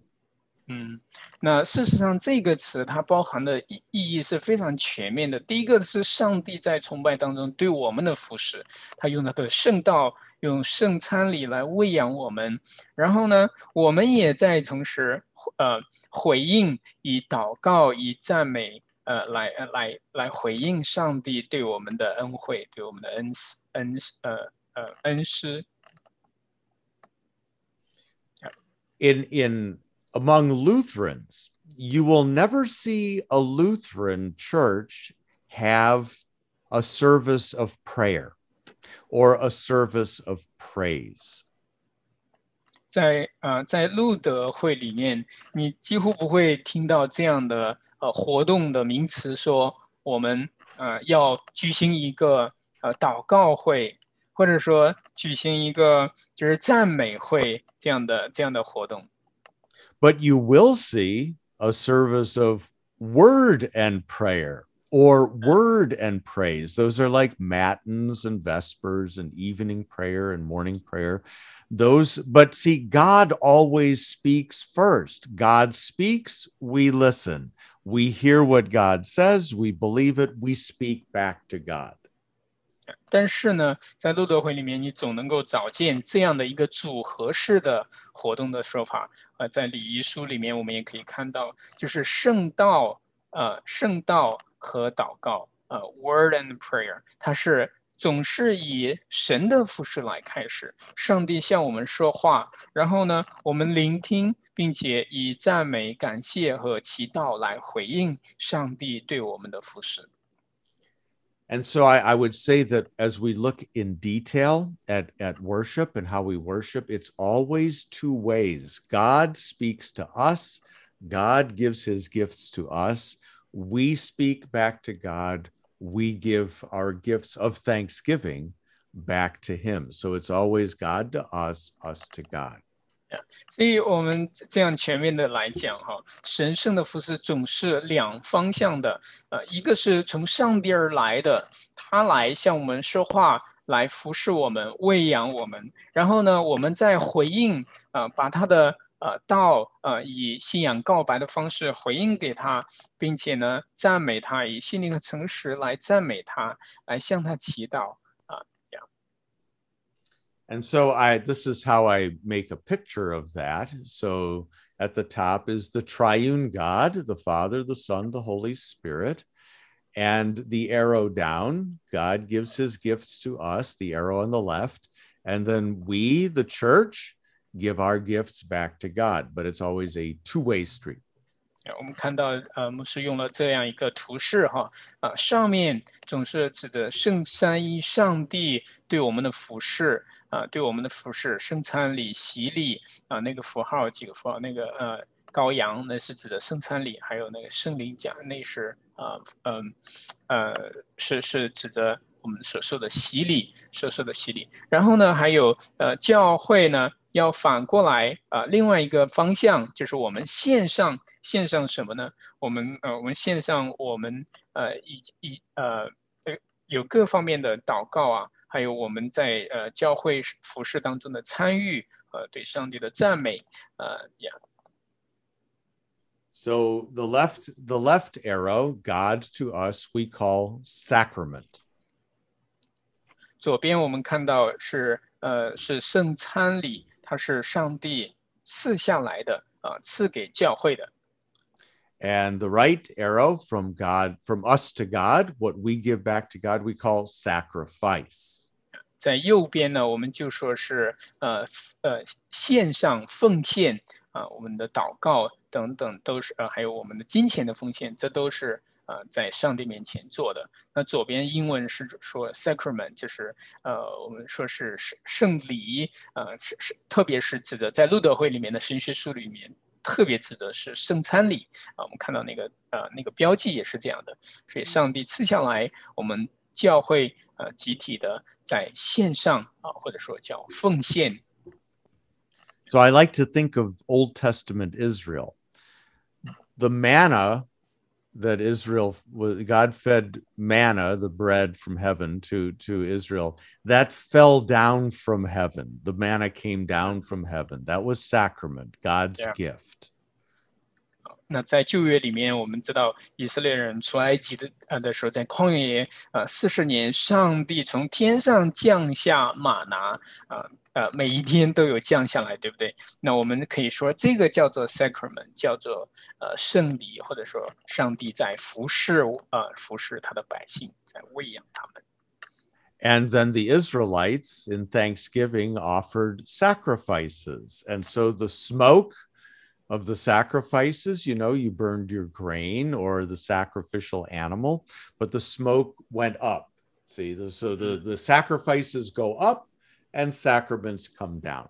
嗯，那事实上这个词它包含的意意义是非常全面的。第一个是上帝在崇拜当中对我们的服侍，他用他的圣道、用圣餐礼来喂养我们。然后呢，我们也在同时呃回应，以祷告、以赞美呃来来来回应上帝对我们的恩惠、对我们的恩赐恩呃呃恩师。In in among Lutherans, you will never see a Lutheran church have a service of prayer or a service of praise. 在呃，在路德会里面，你几乎不会听到这样的呃活动的名词说我们呃要举行一个呃祷告会，或者说举行一个就是赞美会这样的这样的活动。 But you will see a service of word and prayer or word and praise. Those are like matins and vespers and evening prayer and morning prayer. Those, but see, God always speaks first. God speaks, we listen. We hear what God says, we believe it, we speak back to God. 但是呢，在路德会里面，你总能够找见这样的一个组合式的活动的说法。呃，在礼仪书里面，我们也可以看到，就是圣道，呃，圣道和祷告，呃 word and prayer，它是总是以神的服饰来开始，上帝向我们说话，然后呢，我们聆听，并且以赞美、感谢和祈祷来回应上帝对我们的服饰。And so I, I would say that as we look in detail at, at worship and how we worship, it's always two ways. God speaks to us, God gives his gifts to us. We speak back to God, we give our gifts of thanksgiving back to him. So it's always God to us, us to God. 所以，我们这样全面的来讲，哈，神圣的服饰总是两方向的，呃，一个是从上帝而来的，他来向我们说话，来服侍我们，喂养我们，然后呢，我们再回应，呃，把他的呃道，呃，以信仰告白的方式回应给他，并且呢，赞美他，以心灵和诚实来赞美他，来向他祈祷。And so I this is how I make a picture of that. So at the top is the triune God, the Father, the Son, the Holy Spirit. And the arrow down, God gives his gifts to us, the arrow on the left. And then we, the church, give our gifts back to God. But it's always a two-way street. 我们看到，呃，牧师用了这样一个图示哈，啊、上面总是指的圣三一上帝对我们的服饰，啊、对我们的服饰，圣餐礼、洗礼，啊、那个符号几个符号，那个呃羔羊那是指的圣餐礼，还有那个圣灵奖那是啊嗯呃是是指的我们所受的洗礼，所受的洗礼。然后呢，还有呃教会呢要反过来啊、另外一个方向就是我们线上线上什么呢？我们呃我们线上我们呃以以呃呃有各方面的祷告啊，还有我们在呃教会服饰当中的参与，呃对上帝的赞美，呃呀。So the left, the left arrow, God to us, we call sacrament. 左边我们看到是呃是圣餐礼，它是上帝赐下来的啊、赐给教会的。And the right arrow from God, from us to God, what we give back to God, we call sacrifice. 在右边呢，我们就说是呃呃线上奉献啊、我们的祷告等等都是呃还有我们的金钱的奉献，这都是呃在上帝面前做的。那左边英文是说 sacrament，就是呃我们说是圣圣礼，呃是是特别是指的在路德会里面的神学书里面。 特别指的是圣餐礼啊，我们看到那个呃那个标记也是这样的，所以上帝赐下来，我们教会呃集体的在线上啊，或者说叫奉献 So I like to think of Old Testament Israel. The manna that Israel God fed manna, the bread from heaven to to Israel, that fell down from heaven. The manna came down from heaven. That was sacrament, God's Yeah. gift. 那在旧约里面，我们知道以色列人出埃及的呃的时候，在旷野呃四十年，上帝从天上降下玛拿，呃呃每一天都有降下来，对不对？那我们可以说这个叫做 sacrament，叫做呃圣礼，或者说上帝在服侍呃服侍他的百姓，在喂养他们。 And then the Israelites in Thanksgiving offered sacrifices. And so the smoke of the sacrifices, you know, you burned your grain or the sacrificial animal, but the smoke went up. See, the, so the, the sacrifices go up and sacraments come down.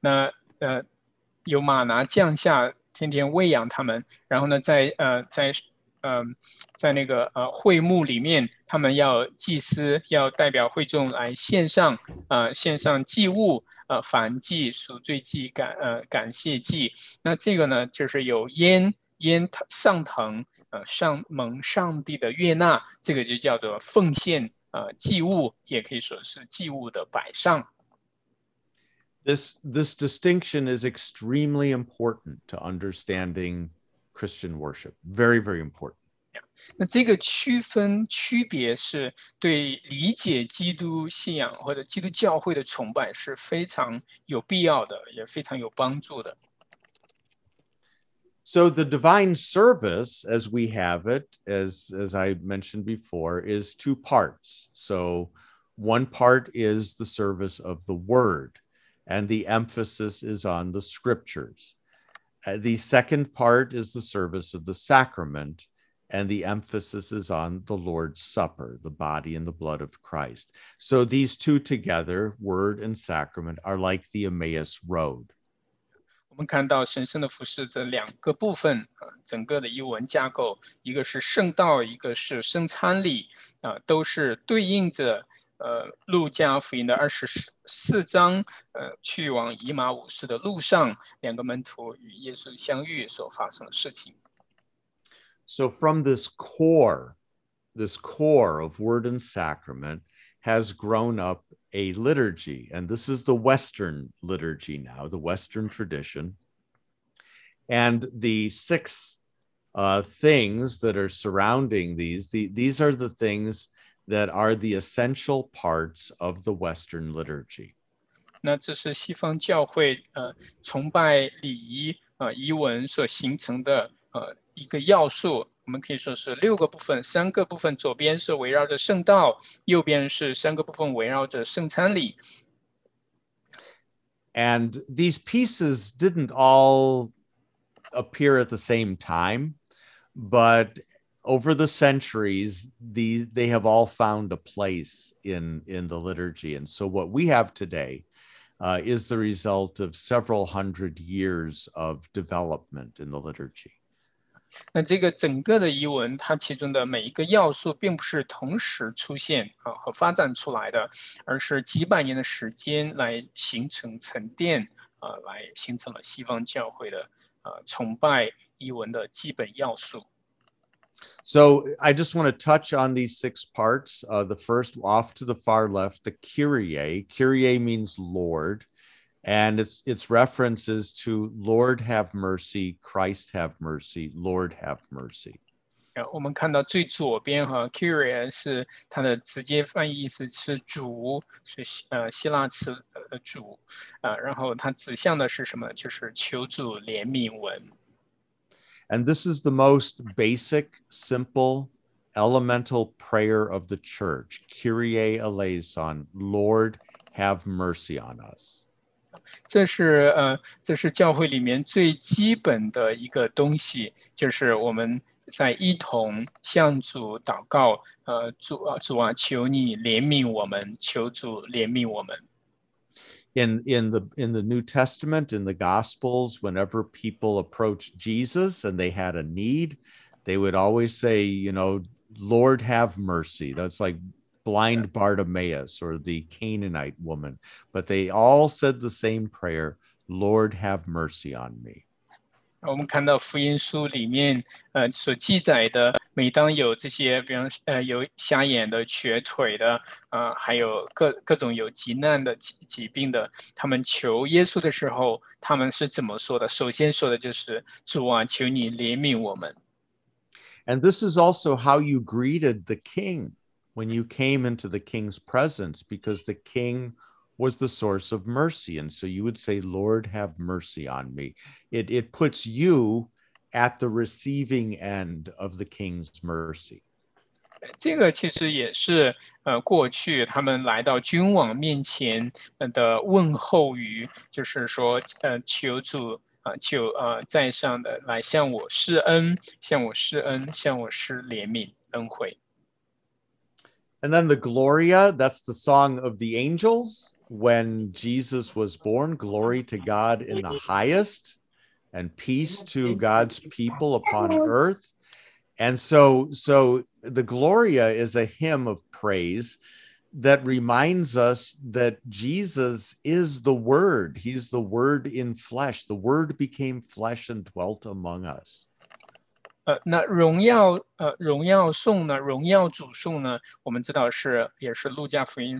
那呃有玛拿降下，天天喂养他们，然后呢，在呃在呃在那个呃会幕里面，他们要祭司要代表会众来献上呃献上祭物 呃燔祭、赎罪祭、感呃感谢祭。那这个呢，就是有烟烟上腾呃上蒙上帝的悦纳，这个就叫做奉献呃祭物，也可以说是祭物的摆上。This this distinction is extremely important to understanding Christian worship. Very, very important. 那这个区分区别是对理解基督信仰或者基督教会的崇拜是非常有必要的，也非常有帮助的。 So the divine service, as we have it, as as I mentioned before, is two parts. So one part is the service of the word, and the emphasis is on the scriptures. Uh, the second part is the service of the sacrament, and the emphasis is on the Lord's Supper, the body and the blood of Christ. So these two together, word and sacrament, are like the Emmaus Road. 我们看到神圣的服饰这两个部分啊、呃，整个的译文架构，一个是圣道，一个是圣餐礼啊、呃，都是对应着呃路加福音的二十四章，呃去往以马五世的路上，两个门徒与耶稣相遇所发生的事情。 So from this core, this core of word and sacrament has grown up a liturgy. And this is the Western liturgy now, the Western tradition. And the six uh, things that are surrounding these, the, these are the things that are the essential parts of the Western liturgy. 那这是西方教会呃崇拜礼仪呃仪文所形成的呃 一个要素，我们可以说是六个部分，三个部分左边是围绕着圣道，右边是三个部分围绕着圣餐礼。 And these pieces didn't all appear at the same time, but over the centuries, these they have all found a place in in the liturgy. And so what we have today uh, is the result of several hundred years of development in the liturgy. 那这个整个的遗文，它其中的每一个要素，并不是同时出现啊和发展出来的，而是几百年的时间来形成沉淀啊，来形成了西方教会的呃崇拜遗文的基本要素。 So I just want to touch on these six parts. Uh, the first, off to the far left, the Kyrie. Kyrie means Lord, and its its references to Lord have mercy, Christ have mercy, Lord have mercy. 呃，我们看到最左边哈 c u r i a 是它的直接翻译意思是主，是希呃希腊词呃主啊、呃，然后它指向的是什么？就是求主怜悯文。 And this is the most basic, simple, elemental prayer of the church. Kyrie eleison, Lord, have mercy on us. 这是呃，这是教会里面最基本的一个东西，就是我们在一同向主祷告，呃，主啊，主啊，求你怜悯我们，求主怜悯我们。 in in the in the new testament in the gospels whenever people approached jesus and they had a need they would always say you know lord have mercy that's like blind bartimaeus or the canaanite woman but they all said the same prayer lord have mercy on me 我们看到福音书里面，呃，所记载的，每当有这些，比方呃，有瞎眼的、瘸腿的，啊、呃，还有各各种有急难的疾疾病的，他们求耶稣的时候，他们是怎么说的？首先说的就是主啊，求你怜悯我们。 And this is also how you greeted the king when you came into the king's presence, because the king was the source of mercy. And so you would say, Lord, have mercy on me. It, it puts you at the receiving end of the king's mercy. 这个其实也是呃，过去他们来到君王面前的问候语，就是说，呃，求主啊、呃，求呃在上的来向我施恩，向我施恩，向我施怜悯恩惠。 And then the Gloria, that's the song of the angels when Jesus was born. Glory to God in the highest, and peace to God's people upon earth. And so, so the Gloria is a hymn of praise that reminds us that Jesus is the Word. He's the Word in flesh. The Word became flesh and dwelt among us. 呃，那荣耀呃荣耀颂呢，荣耀主颂呢，我们知道是也是路加福音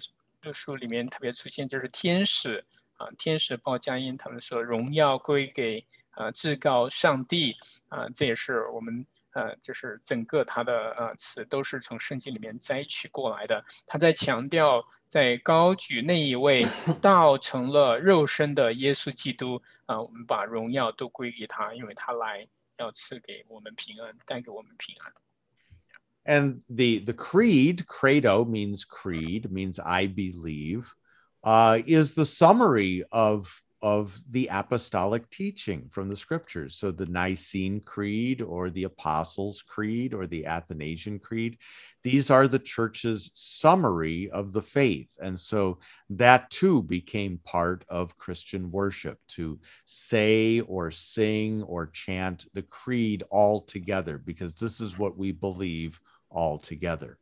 书里面特别出现，就是天使啊、呃，天使报佳音，他们说荣耀归给啊、呃、至高上帝啊、呃，这也是我们呃就是整个他的呃词都是从圣经里面摘取过来的。他在强调，在高举那一位 <laughs> 道成了肉身的耶稣基督啊、呃，我们把荣耀都归给他，因为他来。要赐给我们平安，带给我们平安。 And the the creed, credo means creed, means I believe, uh, is the summary of of the apostolic teaching from the scriptures. So the Nicene Creed or the Apostles' Creed or the Athanasian Creed, these are the church's summary of the faith. And so that too became part of Christian worship to say or sing or chant the creed all together, because this is what we believe all together.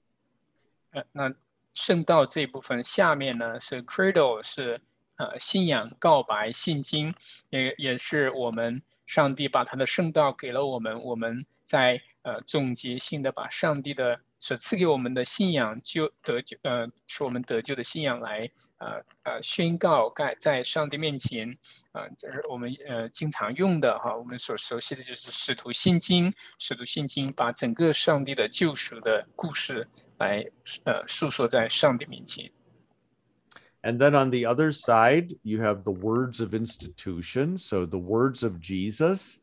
呃，那圣道这一部分下面呢是 credo，是 呃信仰告白信经，也也是我们上帝把他的圣道给了我们，我们在呃总结性的把上帝的所赐给我们的信仰就得救，呃，是我们得救的信仰来呃呃宣告盖在上帝面前，啊、这是我们呃经常用的哈，我们所熟悉的就是使徒信经，使徒信经把整个上帝的救赎的故事来呃诉说在上帝面前。And then on the other side, you have the words of institution. So the words of Jesus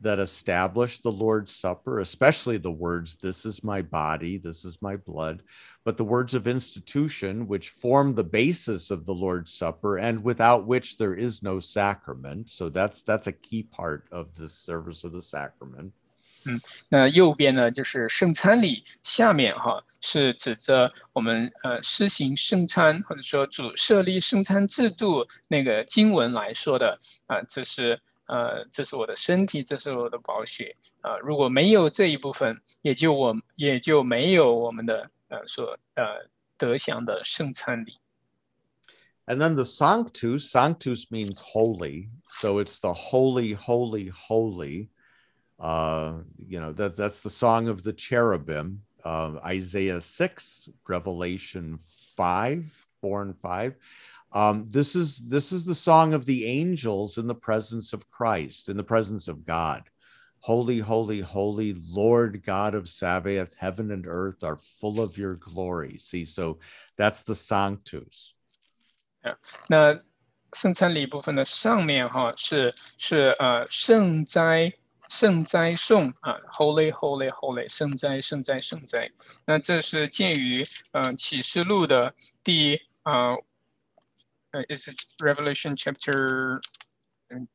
that establish the Lord's Supper, especially the words, This is my body, this is my blood, but the words of institution, which form the basis of the Lord's Supper and without which there is no sacrament. So that's that's a key part of the service of the sacrament. 那右边呢就是圣餐礼，下面哈是指着我们呃施行圣餐或者说主设立圣餐制度那个经文来说的啊、这是呃这是我的身体，这是我的宝血啊、如果没有这一部分，也就我也就没有我们的呃所呃得享的圣餐礼。 And then the Sanctus, Sanctus means holy. So it's the holy, holy, holy. Uh, you know, that, that's the song of the cherubim, uh, Isaiah 6, Revelation 5, 4 and 5. Um, this is this is the song of the angels in the presence of Christ, in the presence of God. Holy, holy, holy Lord God of Sabaoth, heaven and earth are full of your glory. See, so that's the Sanctus. Yeah. 圣哉颂啊，Holy Holy Holy 圣哉圣哉圣哉。那这是鉴于呃启示录的第呃呃，is it Revelation chapter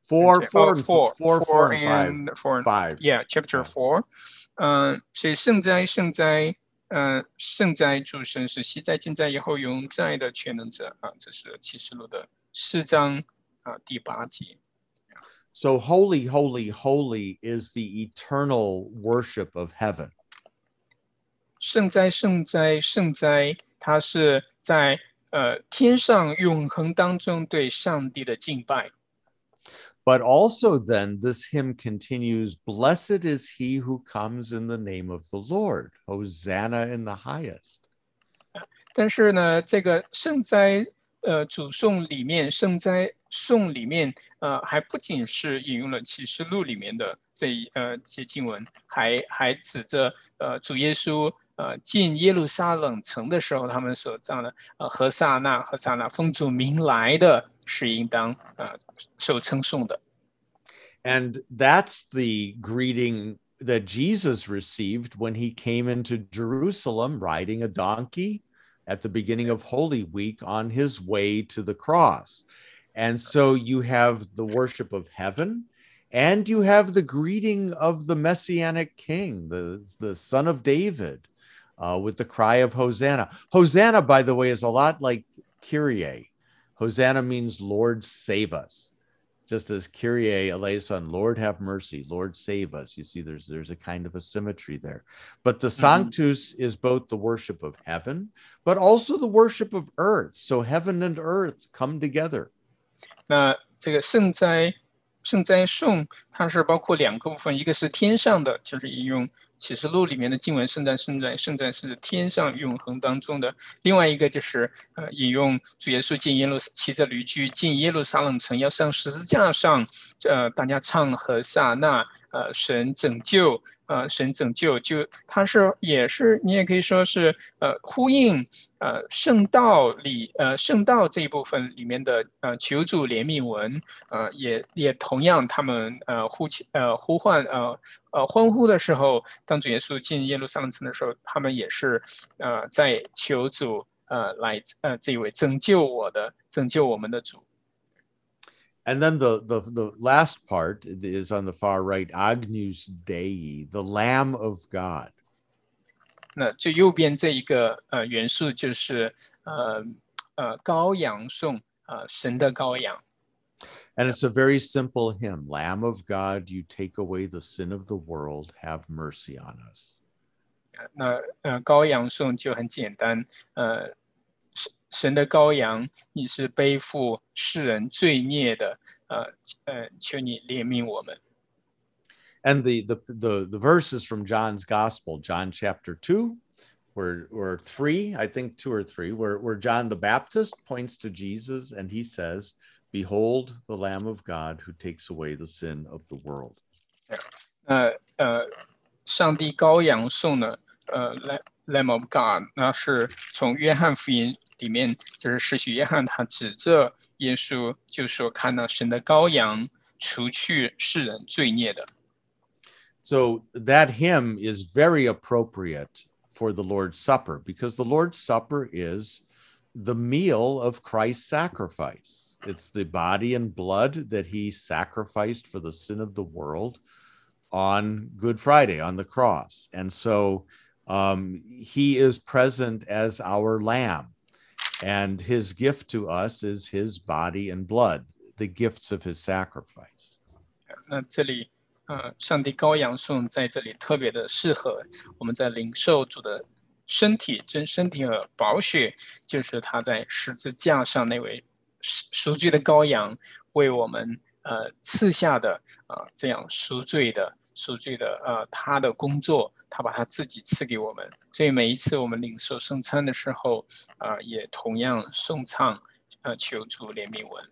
Four, oh, four, four, four, four, and four five. Yeah, chapter four. 嗯、所以圣哉圣哉，呃，圣哉主神是昔在、今在、以后永在的全能者啊，这是启示录的四章啊第八节。So holy, holy, holy is the eternal worship of heaven. 圣斋圣斋圣斋，它是在呃天上永恒当中对上帝的敬拜。 But also, then, this hymn continues Blessed is he who comes in the name of the Lord. Hosanna in the highest. 但是呢，这个圣斋 呃主颂里面，圣斋颂里面，呃，还不仅是引用了启示录里面的这一呃这些经文，还还指着呃主耶稣呃进耶路撒冷城的时候，他们所唱的呃何萨那何萨那奉主名来的是应当呃受称颂的。And that's the greeting that Jesus received when he came into Jerusalem riding a donkey at the beginning of Holy Week on his way to the cross. And so you have the worship of heaven and you have the greeting of the messianic king, the, the son of David, uh, with the cry of Hosanna. Hosanna, by the way, is a lot like Kyrie. Hosanna means Lord save us just as Kyrie eleison, Lord have mercy, Lord save us. You see, there's there's a kind of a symmetry there. But the Sanctus is both the worship of heaven, but also the worship of earth. So heaven and earth come together. 那这个圣斋圣斋颂，它是包括两个部分，一个是天上的，就是引用 启示录里面的经文，圣战圣战圣战是天上永恒当中的；另外一个就是呃引用主耶稣进耶路骑着驴驹进耶路撒冷城，要上十字架上，呃，大家唱和撒那，呃，神拯救，呃，神拯救，就它是也是你也可以说是呃呼应呃圣道里呃圣道这一部分里面的呃求主怜悯文，呃也也同样他们呃呼呃呼唤呃呃欢呼的时候，当主耶稣进耶路撒冷城的时候，他们也是呃在求主呃来呃这位拯救我的拯救我们的主。And then the, the the last part is on the far right, Agnus Dei, the Lamb of God. 那最右边这一个呃元素就是呃呃羔羊颂呃神的羔羊。 And it's a very simple hymn Lamb of God, you take away the sin of the world, have mercy on us. 那呃羔羊颂就很简单，呃 神神的羔羊，你是背负世人罪孽的，呃呃，求你怜悯我们。 And the the the, the verses from John's Gospel, John chapter two, where or three, I think two or three, where, where John the Baptist points to Jesus and he says, Behold the Lamb of God who takes away the sin of the world. 呃呃，上帝羔羊颂呢，呃，Lam Lamb of God，那是从约翰福音 里面，就是使徒约翰他指着耶稣就说：“看到神的羔羊，除去世人罪孽的。” So that hymn is very appropriate for the Lord's Supper because the Lord's Supper is the meal of Christ's sacrifice. It's the body and blood that he sacrificed for the sin of the world on Good Friday on the cross. And so um, he is present as our lamb. And his gift to us is his body and blood, the gifts of his sacrifice. 那这里，呃，上帝羔羊颂在这里特别的适合我们在领受主的身体、真身体和宝血，就是他在十字架上那位赎赎罪的羔羊，为我们呃赐下的啊、呃、这样赎罪的赎罪的呃他的工作， 他把他自己赐给我们，所以每一次我们领受圣餐的时候，啊、呃，也同样颂唱呃求主怜悯我们。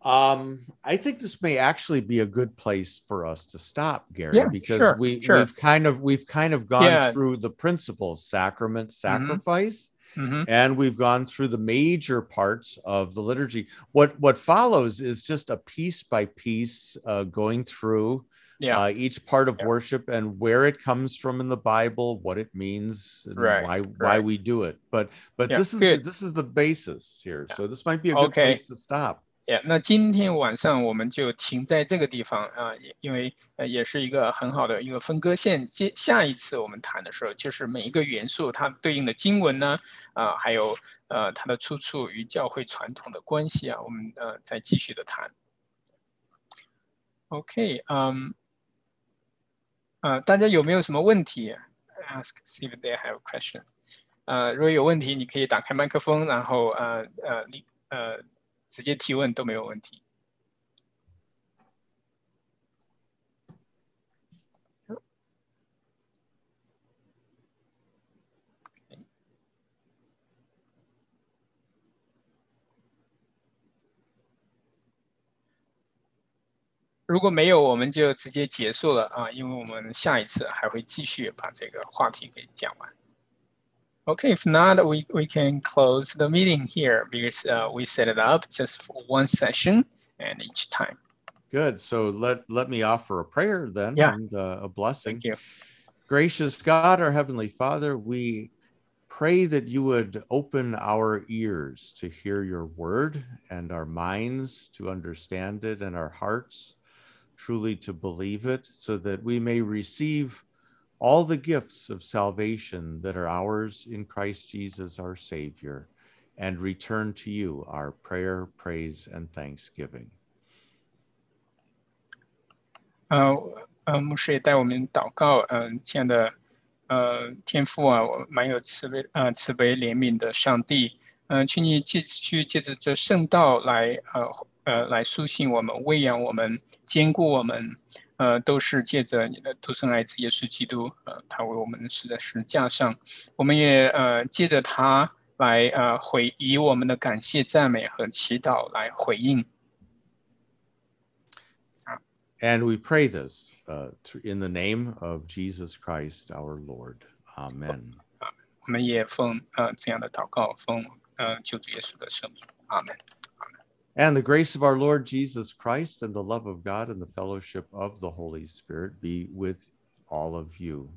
Um, I think this may actually be a good place for us to stop, Gary, Yeah, because sure, we sure. we've kind of we've kind of gone Yeah. through the principles, sacrament, sacrifice, 嗯哼， and we've gone through the major parts of the liturgy. What what follows is just a piece by piece uh, going through Yeah. uh, each part of Yeah. worship and where it comes from in the Bible, what it means, and Right, why why right. we do it. But but Yeah, this is good. this is the basis here, so this might be a good Okay. place to stop. 呀那今天晚上我们就停在这个地方啊，也因为呃也是一个很好的一个分割线。接下一次我们谈的时候，就是每一个元素它对应的经文呢，啊，还有呃它的出处与教会传统的关系啊，我们呃再继续的谈。OK，嗯， 呃，大家有没有什么问题？Ask see if they have questions。呃，如果有问题，你可以打开麦克风，然后呃呃你呃。直接提问都没有问题。如果没有，我们就直接结束了啊，因为我们下一次还会继续把这个话题给讲完。Okay, if not, we, we can close the meeting here because uh, we set it up just for one session and each time. Good. So let let me offer a prayer then Yeah. and uh, a blessing. Thank you. Gracious God, our heavenly Father, we pray that you would open our ears to hear your word and our minds to understand it and our hearts truly to believe it so that we may receive all the gifts of salvation that are ours in Christ Jesus our savior and return to you our prayer, praise and thanksgiving. 呃呃，牧师也带我们祷告，嗯、亲爱的呃天父啊，我蛮有慈悲呃慈悲怜悯的上帝，嗯、请你继续借着这圣道来呃 呃来苏醒我们、喂养我们、坚固我们，呃，都是借着你的独生爱子耶稣基督，呃，他为我们死在十字架上，我们也呃借着他来呃回以我们的感谢、赞美和祈祷来回应。And we pray this uh, in the name of Jesus Christ our Lord. Amen. 我们也奉呃这样的祷告，奉呃救主耶稣的圣名，阿门。And the grace of our Lord Jesus Christ and the love of God and the fellowship of the Holy Spirit be with all of you.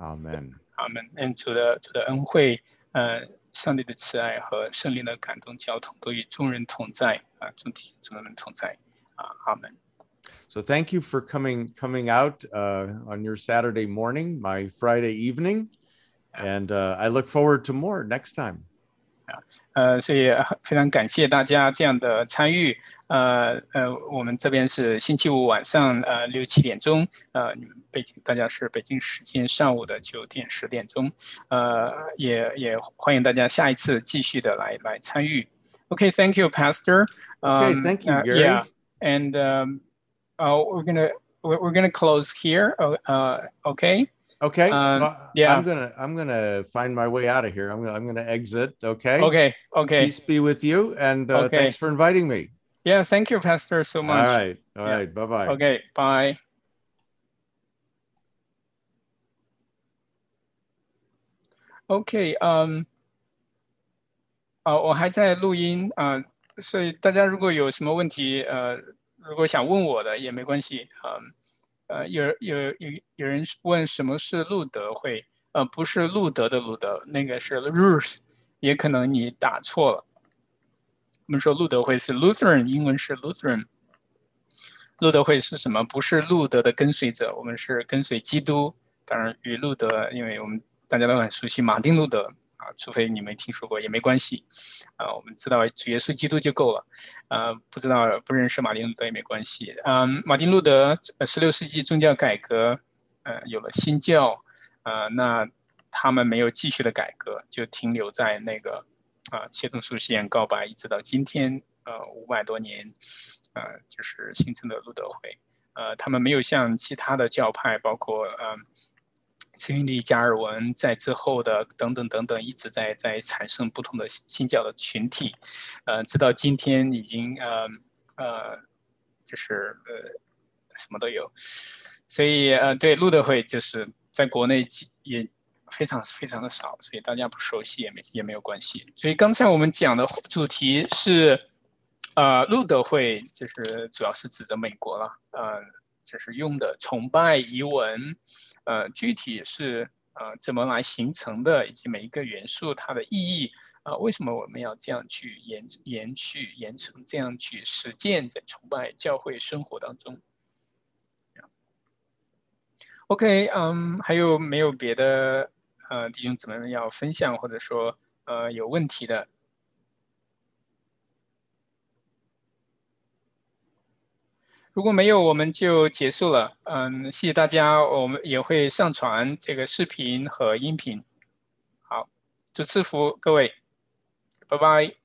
Amen. 阿门。愿主的主的恩惠，呃，上帝的慈爱和圣灵的感动交通都与众人同在啊，众体众人同在啊，阿门。 So thank you for coming coming out uh, on your Saturday morning, my Friday evening, and uh, I look forward to more next time. 呃，所以呃非常感谢大家这样的参与。呃呃，我们这边是星期五晚上呃六七点钟，呃，你们北京大家是北京时间上午的九点十点钟，呃，也也欢迎大家下一次继续的来来参与。OK，thank、you, Pastor. Okay, Um, thank you, uh, Gary. yeah, and um, uh, we're gonna we're, we're gonna close here. Uh, uh, okay. Okay, Um, so I- yeah. I'm gonna I'm gonna find my way out of here. I'm gonna I'm gonna exit. Okay. Okay. Okay. Peace be with you, and uh, Okay. thanks for inviting me. Yeah. Thank you, Pastor, so All much. right. All Yeah. right. Bye bye. Okay, bye. OK，嗯，啊，我还在录音啊，所以大家如果有什么问题，呃，如果想问我的也没关系啊。 呃，有有有有人问什么是路德会？呃，不是路德的路德，那个是 Ruth，也可能你打错了。我们说路德会是 Lutheran，英文是 Lutheran。路德会是什么？不是路德的跟随者，我们是跟随基督。当然，与路德，因为我们大家都很熟悉马丁路德啊，除非你没听说过也没关系啊。我们知道主耶稣基督就够了，呃，不知道不认识马丁路德也没关系。嗯，马丁路德十六世纪宗教改革，呃，有了新教，呃，那他们没有继续的改革，就停留在那个啊切顿书实验告白，一直到今天，呃，五百多年。呃，就是形成的路德会，呃，他们没有像其他的教派，包括呃，慈运力、加尔文在之后的等等等等，一直在在产生不同的新教的群体，呃，直到今天已经呃呃，就是呃什么都有，所以呃，对路德会就是在国内也非常非常的少，所以大家不熟悉也没也没有关系。所以刚才我们讲的主题是。呃，路德会就是主要是指着美国了，呃，就是用的崇拜遗文，呃，具体是呃怎么来形成的，以及每一个元素它的意义，呃，为什么我们要这样去延延续、延承，这样去实践在崇拜教会生活当中。OK，嗯，还有没有别的呃弟兄姊妹们要分享，或者说呃有问题的？如果没有，我们就结束了。嗯，谢谢大家，我们也会上传这个视频和音频。好，祝赐福各位，拜拜。